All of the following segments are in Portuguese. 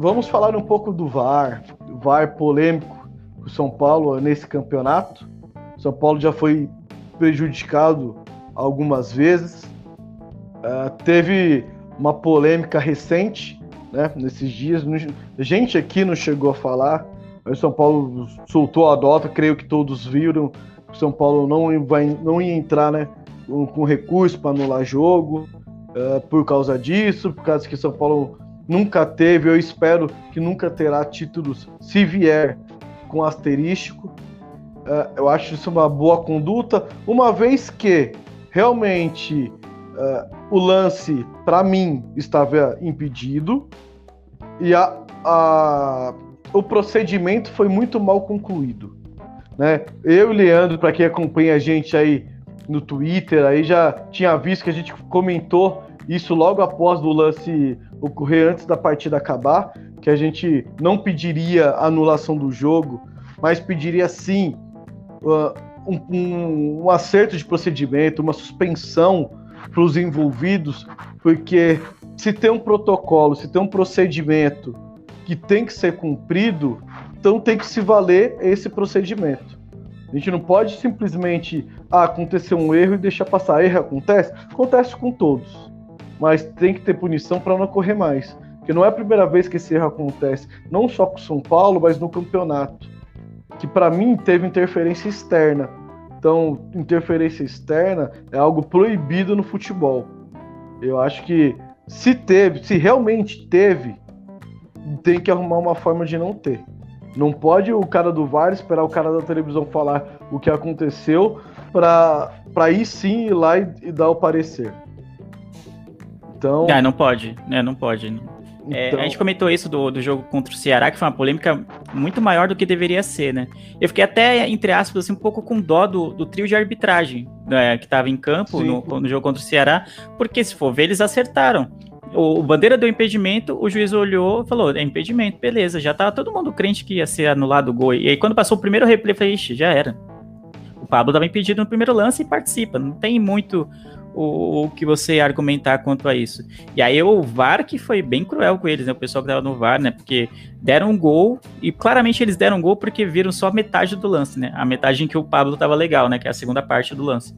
Vamos falar um pouco do VAR, VAR polêmico do São Paulo nesse campeonato. São Paulo já foi prejudicado algumas vezes. Uh, teve uma polêmica recente, né, nesses dias. A gente aqui não chegou a falar, mas o São Paulo soltou a nota, creio que todos viram. O São Paulo não, vai, não ia entrar né, com, com recurso para anular jogo uh, por causa disso, por causa que o São Paulo nunca teve, eu espero que nunca terá títulos se vier com asterístico. Uh, eu acho isso uma boa conduta, uma vez que realmente uh, o lance, para mim, estava impedido e a, a, o procedimento foi muito mal concluído. Né? Eu e Leandro, para quem acompanha a gente aí no Twitter, aí já tinha visto que a gente comentou isso logo após o lance ocorrer antes da partida acabar, que a gente não pediria anulação do jogo, mas pediria sim uh, um, um, um, acerto de procedimento, uma suspensão para os envolvidos, porque se tem um protocolo, se tem um procedimento que tem que ser cumprido, então tem que se valer esse procedimento. A gente não pode simplesmente ah, acontecer um erro e deixar passar. Erro acontece? Acontece com todos mas tem que ter punição para não ocorrer mais. Porque não é a primeira vez que esse erro acontece, não só com o São Paulo, mas no campeonato. Que para mim teve interferência externa. Então, interferência externa é algo proibido no futebol. Eu acho que se teve, se realmente teve, tem que arrumar uma forma de não ter. Não pode o cara do VAR esperar o cara da televisão falar o que aconteceu para aí sim ir lá e, e dar o parecer. Então. É, não pode, né? Não pode. É, então... a gente comentou isso do, do jogo contra o Ceará, que foi uma polêmica muito maior do que deveria ser, né? Eu fiquei até, entre aspas, assim, um pouco com dó do, do trio de arbitragem né, que estava em campo no, no, jogo contra o Ceará, porque se for ver, eles acertaram. O, o Bandeira deu impedimento, o juiz olhou e falou: é impedimento, beleza. Já tava todo mundo crente que ia ser anulado o gol. E aí, quando passou o primeiro replay, eu falei: ixi, já era. Pablo estava impedido no primeiro lance e participa. Não tem muito o, o, que você argumentar quanto a isso. E aí o VAR que foi bem cruel com eles, né? O pessoal que tava no VAR, né? Porque deram um gol, e claramente eles deram um gol porque viram só metade do lance, né? A metade em que o Pablo tava legal, né? Que é a segunda parte do lance.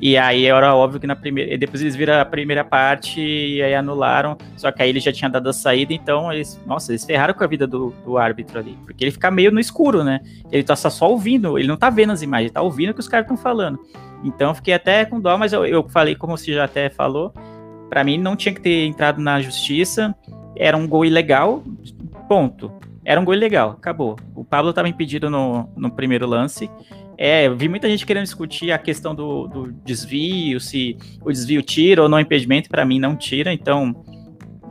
E aí era óbvio que na primeira. Depois eles viram a primeira parte e aí anularam. Só que aí ele já tinha dado a saída, então eles. Nossa, eles ferraram com a vida do, do árbitro ali. Porque ele fica meio no escuro, né? Ele tá só ouvindo, ele não tá vendo as imagens, ele tá ouvindo o que os caras estão falando. Então fiquei até com dó, mas eu, eu falei, como você já até falou, para mim não tinha que ter entrado na justiça. Era um gol ilegal, ponto. Era um gol ilegal, acabou. O Pablo estava impedido no, no primeiro lance. É, vi muita gente querendo discutir a questão do, do desvio, se o desvio tira ou não impedimento. Para mim, não tira, então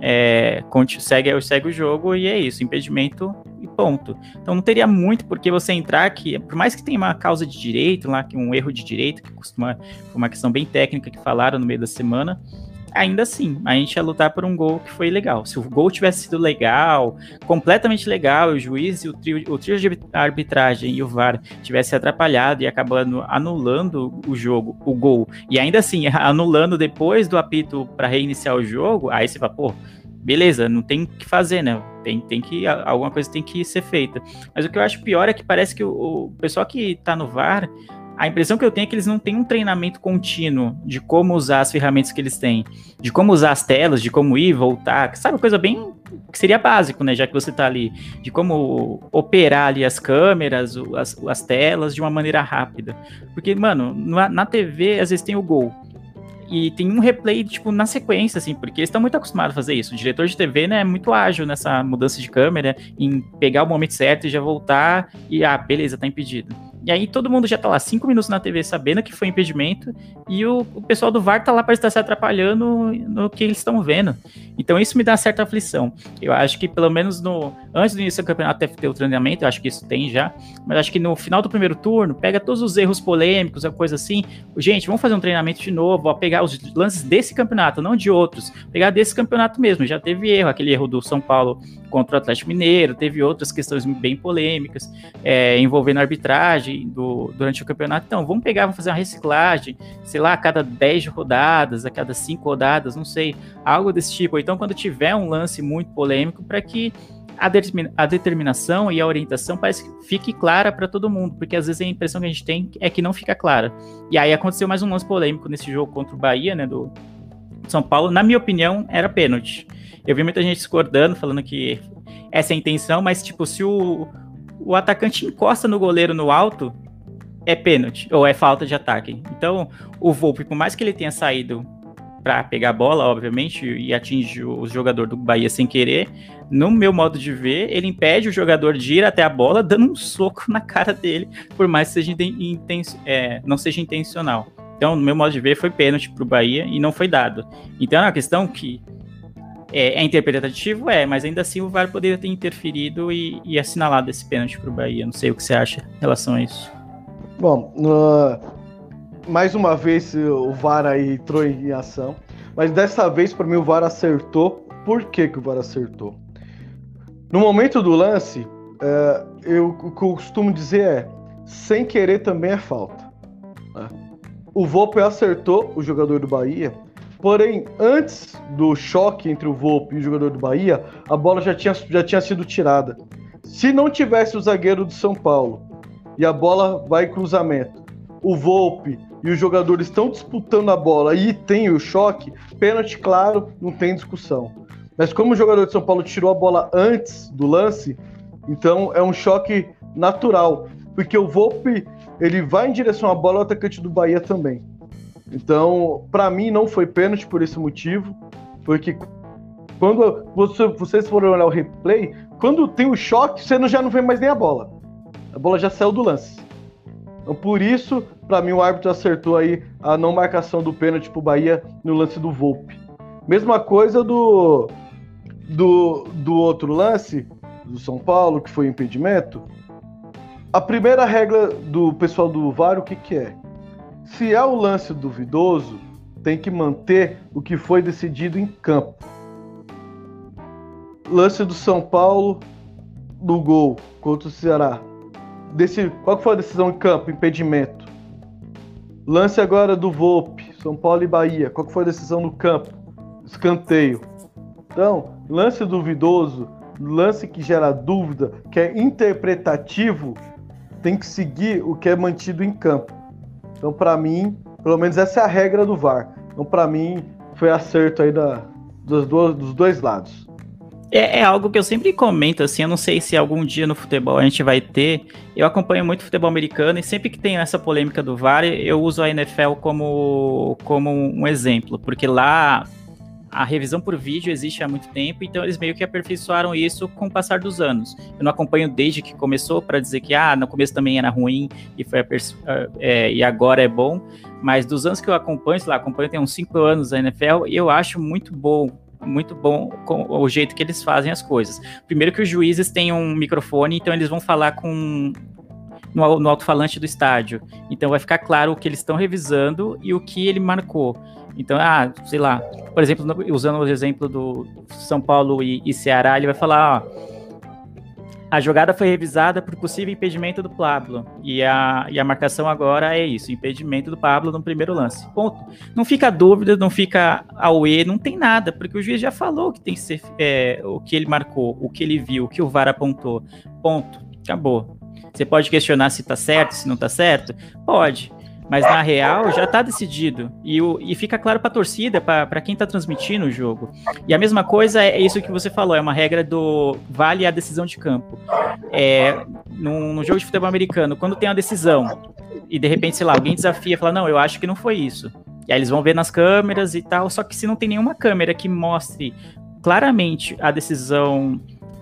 é, segue, segue o jogo e é isso, impedimento e ponto. Então não teria muito porque você entrar aqui, por mais que tenha uma causa de direito lá, que um erro de direito, que costuma uma questão bem técnica que falaram no meio da semana, ainda assim, a gente ia lutar por um gol que foi legal. Se o gol tivesse sido legal, completamente legal, o juiz e o trio, o trio de arbitragem e o VAR tivesse atrapalhado e acabando anulando o jogo, o gol, e ainda assim anulando depois do apito para reiniciar o jogo, aí você fala, pô, beleza, não tem o que fazer, né? Tem, tem que. Alguma coisa tem que ser feita. Mas o que eu acho pior é que parece que o, o pessoal que tá no VAR, a impressão que eu tenho é que eles não têm um treinamento contínuo de como usar as ferramentas que eles têm, de como usar as telas, de como ir, voltar, sabe, coisa bem que seria básico, né, já que você tá ali, de como operar ali as câmeras, as, as telas de uma maneira rápida. Porque, mano, na, na TV às vezes tem o gol, e tem um replay, tipo, na sequência, assim, porque eles estão muito acostumados a fazer isso. O diretor de TV, né, é muito ágil nessa mudança de câmera, em pegar o momento certo e já voltar e, ah, beleza, tá impedido. E aí todo mundo já tá lá cinco minutos na TV sabendo que foi impedimento e o, o pessoal do VAR tá lá para estar se atrapalhando no que eles estão vendo. Então isso me dá certa aflição. Eu acho que pelo menos no antes do início do campeonato deve ter o treinamento, eu acho que isso tem já, mas acho que no final do primeiro turno, pega todos os erros polêmicos, a coisa assim. Gente, vamos fazer um treinamento de novo, ó, pegar os lances desse campeonato, não de outros. Pegar desse campeonato mesmo, já teve erro, aquele erro do São Paulo contra o Atlético Mineiro, teve outras questões bem polêmicas, é, envolvendo a arbitragem do, durante o campeonato. Então, vamos pegar, vamos fazer uma reciclagem, sei lá, a cada 10 rodadas, a cada 5 rodadas, não sei, algo desse tipo. Então, quando tiver um lance muito polêmico, para que a, a, determinação e a orientação parece que fique clara para todo mundo, porque às vezes a impressão que a gente tem é que não fica clara. E aí aconteceu mais um lance polêmico nesse jogo contra o Bahia, né, do São Paulo. Na minha opinião, era pênalti. Eu vi muita gente discordando, falando que essa é a intenção, mas, tipo, se o, o atacante encosta no goleiro no alto, é pênalti, ou é falta de ataque. Então, o Volpe, por mais que ele tenha saído para pegar a bola, obviamente, e atinge o jogador do Bahia sem querer, no meu modo de ver, ele impede o jogador de ir até a bola dando um soco na cara dele, por mais que seja é, não seja intencional. Então, no meu modo de ver, foi pênalti para o Bahia e não foi dado. Então, é uma questão que é, é, interpretativo? É, mas ainda assim o VAR poderia ter interferido e, e assinalado esse pênalti para o Bahia. Não sei o que você acha em relação a isso. Bom, uh, mais uma vez o VAR aí entrou em ação, mas dessa vez para mim o VAR acertou. Por que, que o VAR acertou? No momento do lance, uh, eu, o que eu costumo dizer é: sem querer também é falta. Né? O Volpe acertou o jogador do Bahia Porém, antes do choque entre o Volpe e o jogador do Bahia, a bola já tinha, já tinha sido tirada. Se não tivesse o zagueiro do São Paulo e a bola vai cruzamento, o Volpe e o jogador estão disputando a bola e tem o choque, pênalti, claro, não tem discussão. Mas como o jogador de São Paulo tirou a bola antes do lance, então é um choque natural, porque o Volpe ele vai em direção à bola, o atacante do Bahia também. Então, para mim, não foi pênalti por esse motivo, porque quando você, vocês forem olhar o replay, quando tem o choque, você não, já não vê mais nem a bola. A bola já saiu do lance. Então, por isso, para mim, o árbitro acertou aí a não marcação do pênalti pro Bahia no lance do Volpe. Mesma coisa do, do, do outro lance, do São Paulo, que foi impedimento. A primeira regra do pessoal do VAR, o que, que é? Se é o lance duvidoso, tem que manter o que foi decidido em campo. Lance do São Paulo no gol contra o Ceará. Desse, qual foi a decisão em campo? Impedimento. Lance agora do Volpe, São Paulo e Bahia. Qual foi a decisão no campo? Escanteio. Então, lance duvidoso, lance que gera dúvida, que é interpretativo, tem que seguir o que é mantido em campo. Então, para mim, pelo menos essa é a regra do VAR. Então, para mim, foi acerto aí da, dos, dois, dos dois lados. É, é, algo que eu sempre comento, assim, eu não sei se algum dia no futebol a gente vai ter. Eu acompanho muito futebol americano e sempre que tem essa polêmica do VAR, eu uso a NFL como, como um exemplo, porque lá a revisão por vídeo existe há muito tempo, então eles meio que aperfeiçoaram isso com o passar dos anos. Eu não acompanho desde que começou para dizer que ah, no começo também era ruim e foi é, e agora é bom, mas dos anos que eu acompanho, sei lá, acompanho tem uns 5 anos a NFL, eu acho muito bom muito bom com o jeito que eles fazem as coisas. Primeiro que os juízes têm um microfone, então eles vão falar com no, no alto-falante do estádio. Então vai ficar claro o que eles estão revisando e o que ele marcou. Então, ah, sei lá, por exemplo, usando o exemplo do São Paulo e, e Ceará, ele vai falar, ó, a jogada foi revisada por possível impedimento do Pablo. E a, e a marcação agora é isso: impedimento do Pablo no primeiro lance. Ponto. Não fica dúvida, não fica ao E, não tem nada, porque o juiz já falou que tem que ser é, o que ele marcou, o que ele viu, o que o VAR apontou. Ponto. Acabou. Você pode questionar se tá certo, se não tá certo? Pode. Mas na real já tá decidido. E, o, e fica claro pra torcida, para quem tá transmitindo o jogo. E a mesma coisa é isso que você falou, é uma regra do vale a decisão de campo. É, no, no jogo de futebol americano, quando tem uma decisão, e de repente, sei lá, alguém desafia, fala, não, eu acho que não foi isso. E aí eles vão ver nas câmeras e tal, só que se não tem nenhuma câmera que mostre claramente a decisão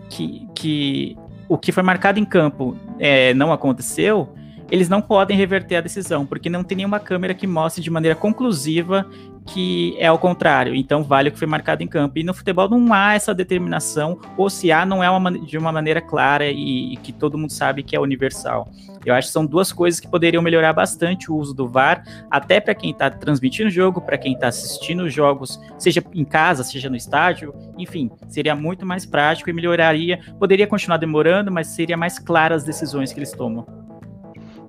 que, que o que foi marcado em campo é, não aconteceu, eles não podem reverter a decisão, porque não tem nenhuma câmera que mostre de maneira conclusiva que é ao contrário. Então vale o que foi marcado em campo. E no futebol não há essa determinação, ou se há, não é uma, de uma maneira clara e, e, que todo mundo sabe que é universal. Eu acho que são duas coisas que poderiam melhorar bastante o uso do VAR, até para quem está transmitindo o jogo, para quem está assistindo os jogos, seja em casa, seja no estádio, enfim, seria muito mais prático e melhoraria. Poderia continuar demorando, mas seria mais clara as decisões que eles tomam.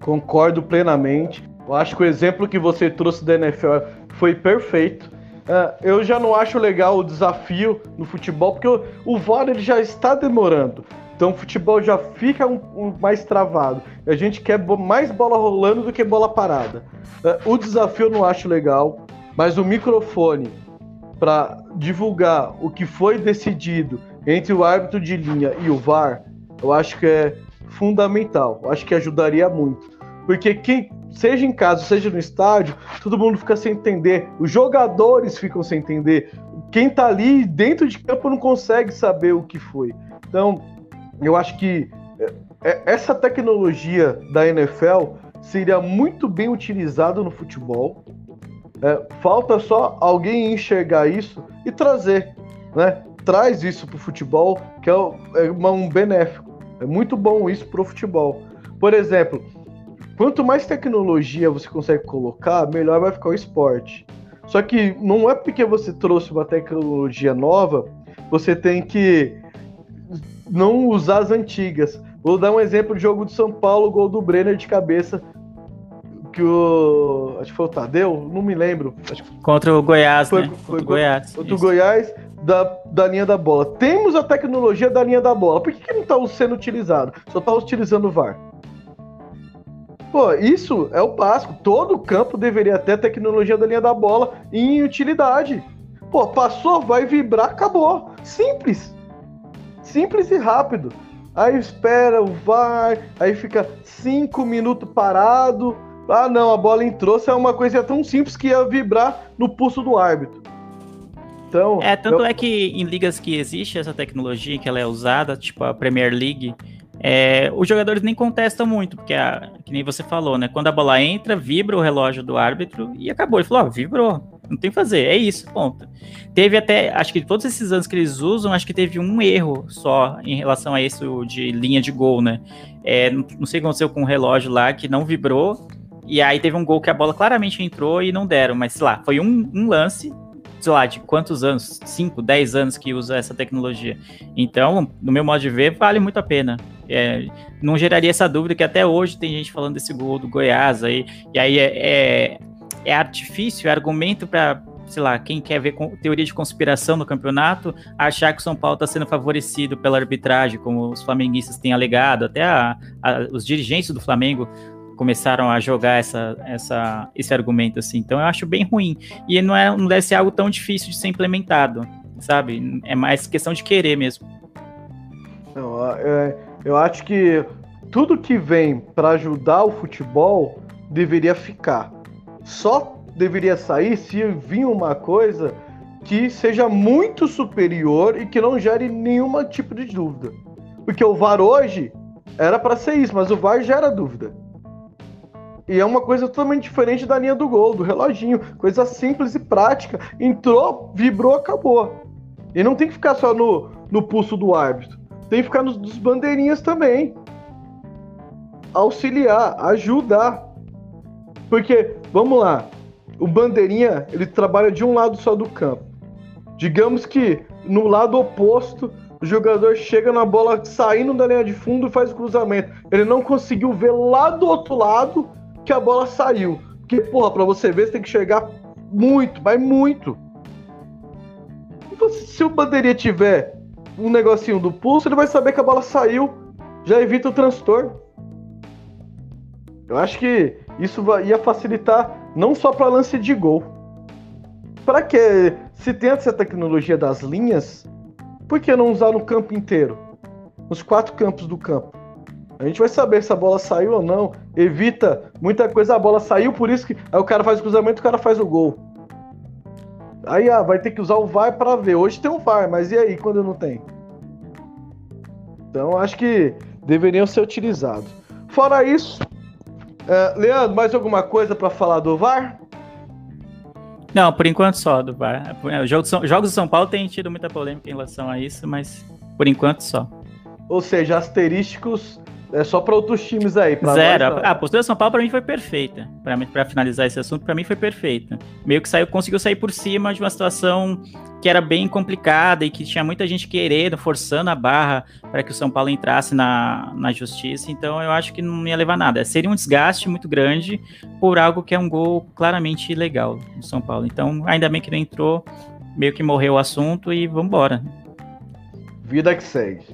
Concordo plenamente. Eu acho que o exemplo que você trouxe da NFL foi perfeito. Uh, eu já não acho legal o desafio no futebol, porque o, o VAR ele já está demorando. Então o futebol já fica um, um, mais travado. A gente quer mais bola rolando do que bola parada. Uh, o desafio eu não acho legal, mas o microfone para divulgar o que foi decidido entre o árbitro de linha e o VAR, eu acho que é fundamental. Acho que ajudaria muito. Porque quem, seja em casa, seja no estádio, todo mundo fica sem entender. Os jogadores ficam sem entender. Quem tá ali dentro de campo não consegue saber o que foi. Então, eu acho que é, é, essa tecnologia da NFL seria muito bem utilizada no futebol. É, falta só alguém enxergar isso e trazer, né? Traz isso para o futebol, que é, é um benéfico. É muito bom isso para o futebol. Por exemplo, Quanto mais tecnologia você consegue colocar, melhor vai ficar o esporte. Só que não é porque você trouxe uma tecnologia nova, você tem que não usar as antigas. Vou dar um exemplo de jogo de São Paulo, gol do Brenner de cabeça. Que o. Acho que foi o Tadeu, não me lembro. Contra o Goiás, foi, né? Foi, contra o Goiás. Contra o Goiás, da, da linha da bola. Temos a tecnologia da linha da bola. Por que, que não está sendo utilizado? Só está utilizando o VAR. Pô, isso é o básico. Todo campo deveria ter tecnologia da linha da bola em utilidade. Pô, passou, vai vibrar, acabou. Simples. Simples e rápido. Aí espera, vai, aí fica cinco minutos parado. Ah, não, a bola entrou. Isso é uma coisa tão simples que ia vibrar no pulso do árbitro. Então, é, tanto eu... é que em ligas que existe essa tecnologia, que ela é usada, tipo a Premier League, é, os jogadores nem contestam muito, porque, a, que nem você falou, né? Quando a bola entra, vibra o relógio do árbitro e acabou. Ele falou: ó, vibrou, não tem o que fazer, é isso, ponto. Teve até, acho que todos esses anos que eles usam, acho que teve um erro só em relação a isso de linha de gol, né? É, não, sei o que aconteceu com o relógio lá que não vibrou. E aí teve um gol que a bola claramente entrou e não deram, mas sei lá, foi um, um lance sei lá, de quantos anos? 5, 10 anos que usa essa tecnologia. Então, no meu modo de ver, vale muito a pena. É, não geraria essa dúvida que até hoje tem gente falando desse gol do Goiás aí, e aí é, é, é artifício, é argumento para sei lá, quem quer ver teoria de conspiração no campeonato, achar que o São Paulo está sendo favorecido pela arbitragem, como os flamenguistas têm alegado, até a, a, os dirigentes do Flamengo começaram a jogar essa, essa, esse argumento assim. Então eu acho bem ruim. E não, é, não deve ser algo tão difícil de ser implementado, sabe? É mais questão de querer mesmo. Não, é, eu acho que tudo que vem para ajudar o futebol deveria ficar. Só deveria sair se vir uma coisa que seja muito superior e que não gere nenhum tipo de dúvida. Porque o VAR hoje era para ser isso, mas o VAR gera dúvida. E é uma coisa totalmente diferente da linha do gol, do reloginho. Coisa simples e prática. Entrou, vibrou, acabou. E não tem que ficar só no, no pulso do árbitro. Tem que ficar nos, nos bandeirinhas também. Auxiliar, ajudar. Porque, vamos lá, o bandeirinha, ele trabalha de um lado só do campo. Digamos que no lado oposto, o jogador chega na bola saindo da linha de fundo e faz o cruzamento. Ele não conseguiu ver lá do outro lado que a bola saiu. Porque, porra, pra você ver, você tem que chegar muito, mas muito. Se o bandeirinha tiver um negocinho do pulso, ele vai saber que a bola saiu, já evita o transtorno. Eu acho que isso ia facilitar não só para lance de gol. Para que se tem essa tecnologia das linhas, por que não usar no campo inteiro? Nos quatro campos do campo. A gente vai saber se a bola saiu ou não. Evita muita coisa, a bola saiu, por isso que aí o cara faz o cruzamento o cara faz o gol. Aí ah, vai ter que usar o VAR para ver. Hoje tem o VAR, mas e aí quando não tem? Então acho que deveriam ser utilizados. Fora isso, Uh, Leandro, mais alguma coisa para falar do VAR? Não, por enquanto só do VAR. É, jogos, jogos do São Paulo têm tido muita polêmica em relação a isso, mas por enquanto só. Ou seja, asterísticos é só para outros times aí. Zero. Nós, a, a postura do São Paulo para mim foi perfeita. Para finalizar esse assunto, para mim foi perfeita. Meio que saiu, conseguiu sair por cima de uma situação que era bem complicada e que tinha muita gente querendo, forçando a barra para que o São Paulo entrasse na, na justiça. Então eu acho que não ia levar nada. Seria um desgaste muito grande por algo que é um gol claramente ilegal do São Paulo. Então, ainda bem que não entrou, meio que morreu o assunto e vamos embora. Vida que segue.